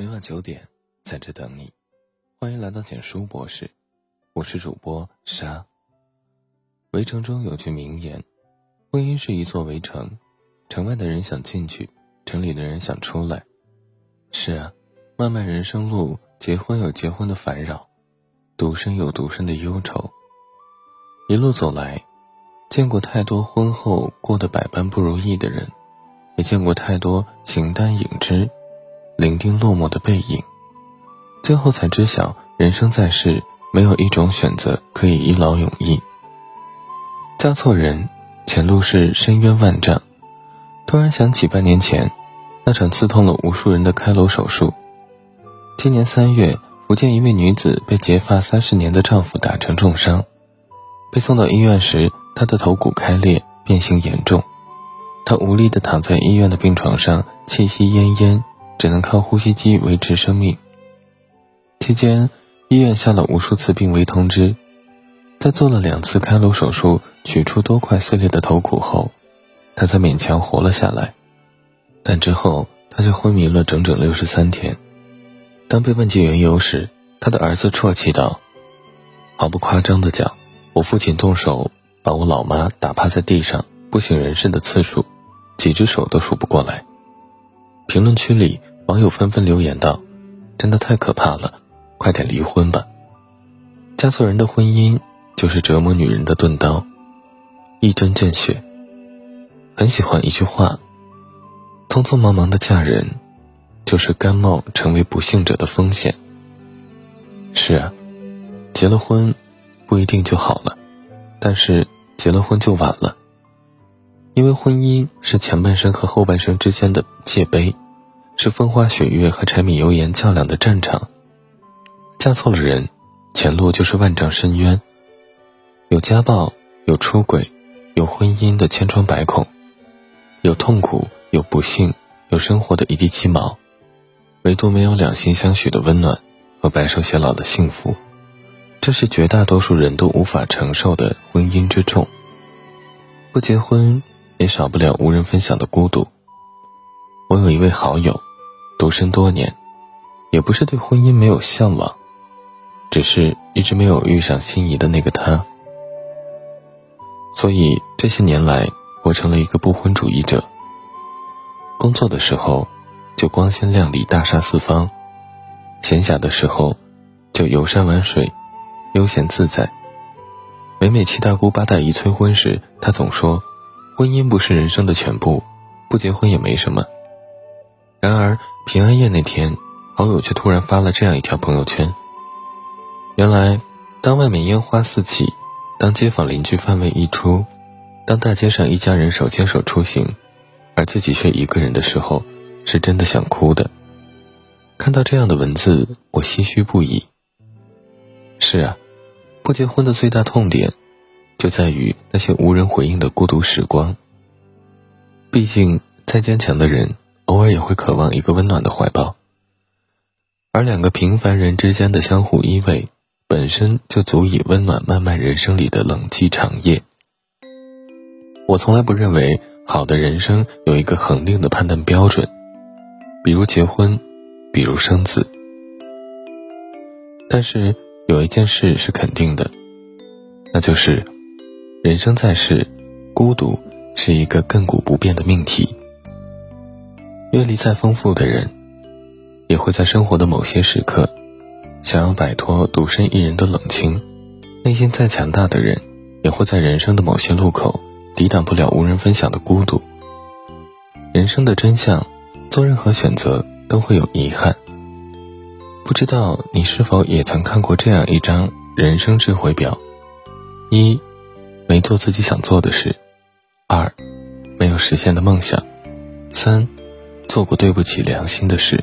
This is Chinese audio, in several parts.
每晚九点，在这等你。欢迎来到简书博士，我是主播沙。围城中有句名言：婚姻是一座围城，城外的人想进去，城里的人想出来。是啊，漫漫人生路，结婚有结婚的烦扰，独身有独身的忧愁。一路走来，见过太多婚后过得百般不如意的人，也见过太多形单影只。伶仃落寞的背影，最后才知晓，人生在世，没有一种选择可以一劳永逸。嫁错人，前路是深渊万丈。突然想起半年前，那场刺痛了无数人的开颅手术。今年三月，福建一位女子被结发三十年的丈夫打成重伤，被送到医院时，她的头骨开裂，变形严重，她无力地躺在医院的病床上，气息奄奄。只能靠呼吸机维持生命。期间，医院下了无数次病危通知。在做了两次开颅手术，取出多块碎裂的头骨后，他才勉强活了下来。但之后，他却昏迷了整整六十三天。当被问及缘由时，他的儿子啜泣道：“毫不夸张的讲，我父亲动手把我老妈打趴在地上不省人事的次数，几只手都数不过来。”评论区里。网友纷纷留言道：“真的太可怕了，快点离婚吧！嫁错人的婚姻就是折磨女人的钝刀，一针见血。”很喜欢一句话：“匆匆忙忙的嫁人，就是甘冒成为不幸者的风险。”是啊，结了婚不一定就好了，但是结了婚就晚了，因为婚姻是前半生和后半生之间的界碑。是风花雪月和柴米油盐较量的战场，嫁错了人，前路就是万丈深渊。有家暴，有出轨，有婚姻的千疮百孔，有痛苦，有不幸，有生活的一地鸡毛，唯独没有两心相许的温暖和白首偕老的幸福。这是绝大多数人都无法承受的婚姻之重。不结婚，也少不了无人分享的孤独。我有一位好友。独身多年，也不是对婚姻没有向往，只是一直没有遇上心仪的那个他。所以这些年来，我成了一个不婚主义者。工作的时候，就光鲜亮丽、大杀四方；闲暇的时候，就游山玩水，悠闲自在。每每七大姑八大姨催婚时，他总说：“婚姻不是人生的全部，不结婚也没什么。”然而平安夜那天，好友却突然发了这样一条朋友圈。原来，当外面烟花四起，当街坊邻居范围一出，当大街上一家人手牵手出行，而自己却一个人的时候，是真的想哭的。看到这样的文字，我唏嘘不已。是啊，不结婚的最大痛点，就在于那些无人回应的孤独时光。毕竟，再坚强的人。偶尔也会渴望一个温暖的怀抱，而两个平凡人之间的相互依偎，本身就足以温暖漫漫人生里的冷寂长夜。我从来不认为好的人生有一个恒定的判断标准，比如结婚，比如生子。但是有一件事是肯定的，那就是，人生在世，孤独是一个亘古不变的命题。阅历再丰富的人，也会在生活的某些时刻，想要摆脱独身一人的冷清；内心再强大的人，也会在人生的某些路口，抵挡不了无人分享的孤独。人生的真相，做任何选择都会有遗憾。不知道你是否也曾看过这样一张人生智慧表：一，没做自己想做的事；二，没有实现的梦想；三。做过对不起良心的事，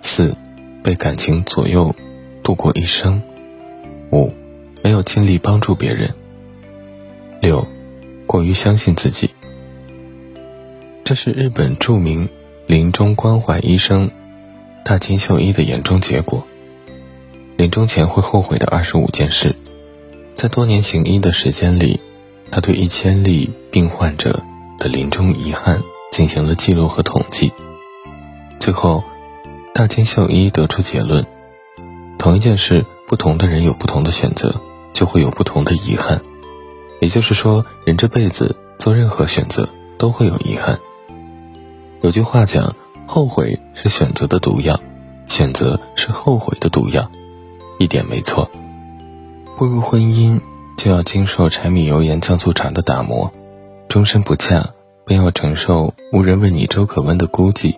四，被感情左右度过一生，五，没有尽力帮助别人，六，过于相信自己。这是日本著名临终关怀医生大金秀一的眼中结果。临终前会后悔的二十五件事，在多年行医的时间里，他对一千例病患者的临终遗憾进行了记录和统计。最后，大金秀一得出结论：同一件事，不同的人有不同的选择，就会有不同的遗憾。也就是说，人这辈子做任何选择都会有遗憾。有句话讲：“后悔是选择的毒药，选择是后悔的毒药。”一点没错。步入婚姻，就要经受柴米油盐酱醋茶的打磨；终身不嫁，便要承受无人问你粥可温的孤寂。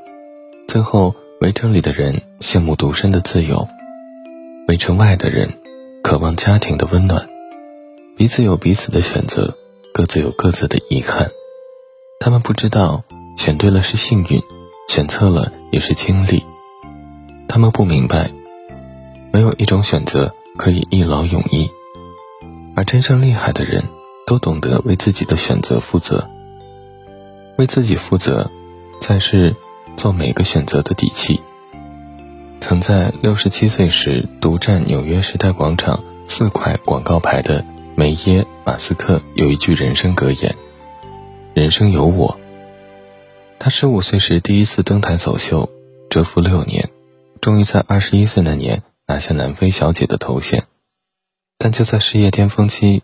最后，围城里的人羡慕独身的自由，围城外的人渴望家庭的温暖。彼此有彼此的选择，各自有各自的遗憾。他们不知道，选对了是幸运，选错了也是经历。他们不明白，没有一种选择可以一劳永逸。而真正厉害的人，都懂得为自己的选择负责。为自己负责，才是做每个选择的底气。曾在六十七岁时独占纽约时代广场四块广告牌的梅耶·马斯克有一句人生格言：“人生有我。”他十五岁时第一次登台走秀，蛰伏六年，终于在二十一岁那年拿下南非小姐的头衔。但就在事业巅峰期，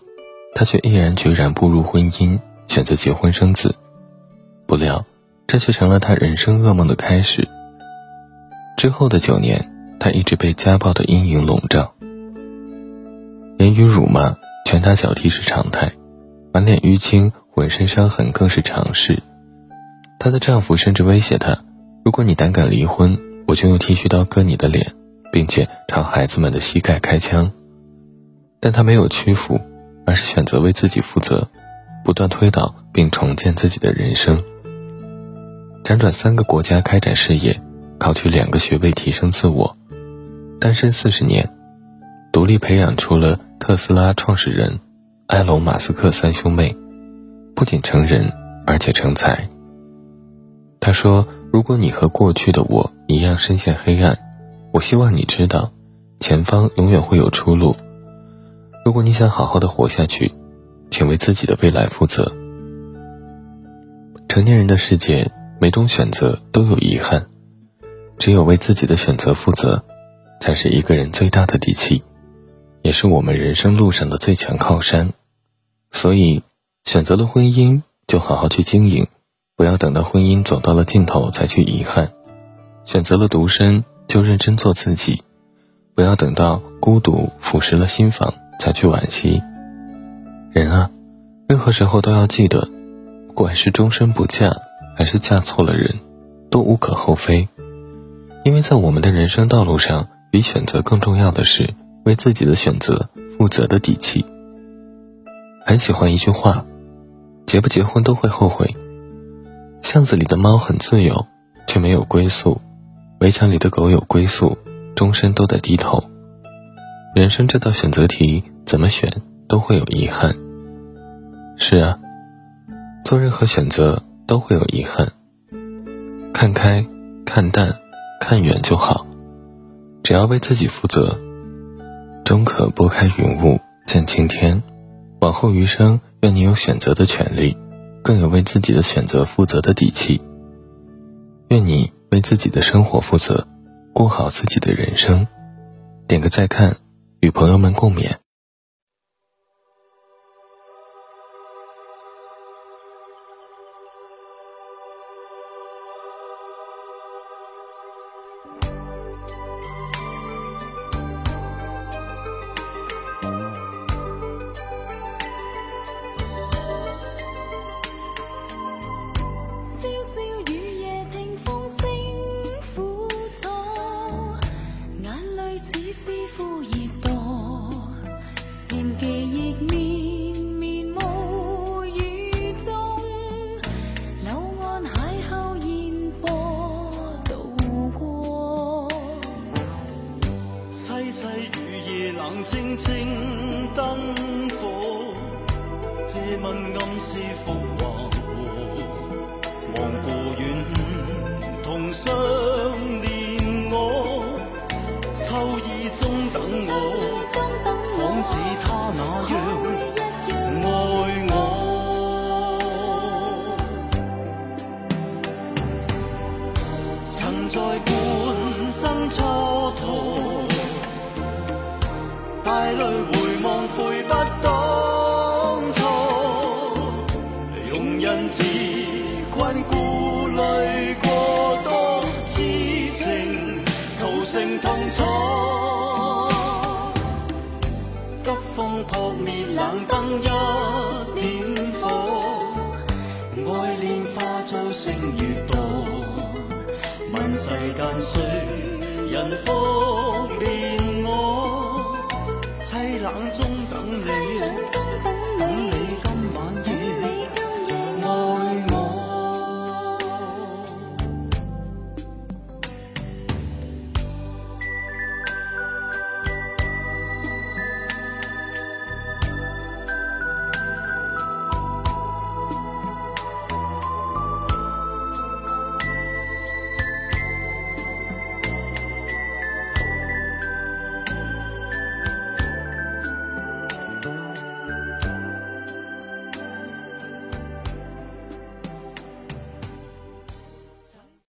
他却毅然决然步入婚姻，选择结婚生子。不料，这却成了他人生噩梦的开始。之后的九年，他一直被家暴的阴影笼罩，言语辱骂、拳打脚踢是常态，满脸淤青、浑身伤痕更是常事。她的丈夫甚至威胁她：“如果你胆敢离婚，我就用剃须刀割你的脸，并且朝孩子们的膝盖开枪。”但他没有屈服，而是选择为自己负责，不断推倒并重建自己的人生。辗转三个国家开展事业，考取两个学位提升自我，单身四十年，独立培养出了特斯拉创始人埃隆·马斯克三兄妹，不仅成人，而且成才。他说：“如果你和过去的我一样深陷黑暗，我希望你知道，前方永远会有出路。”如果你想好好的活下去，请为自己的未来负责。成年人的世界，每种选择都有遗憾，只有为自己的选择负责，才是一个人最大的底气，也是我们人生路上的最强靠山。所以，选择了婚姻，就好好去经营，不要等到婚姻走到了尽头才去遗憾；选择了独身，就认真做自己，不要等到孤独腐蚀了心房。才去惋惜。人啊，任何时候都要记得，不管是终身不嫁，还是嫁错了人，都无可厚非。因为在我们的人生道路上，比选择更重要的是为自己的选择负责的底气。很喜欢一句话：结不结婚都会后悔。巷子里的猫很自由，却没有归宿；围墙里的狗有归宿，终身都得低头。人生这道选择题。怎么选都会有遗憾。是啊，做任何选择都会有遗憾。看开、看淡、看远就好，只要为自己负责，终可拨开云雾见青天。往后余生，愿你有选择的权利，更有为自己的选择负责的底气。愿你为自己的生活负责，过好自己的人生。点个再看，与朋友们共勉。似他那样爱我，曾在半。生蹉跎，带泪回望悔不当初，容忍自困顾虑过多，痴情陶成痛楚。灭冷灯一点火，爱恋化做星月堕。问世间谁人复怜我？凄冷中。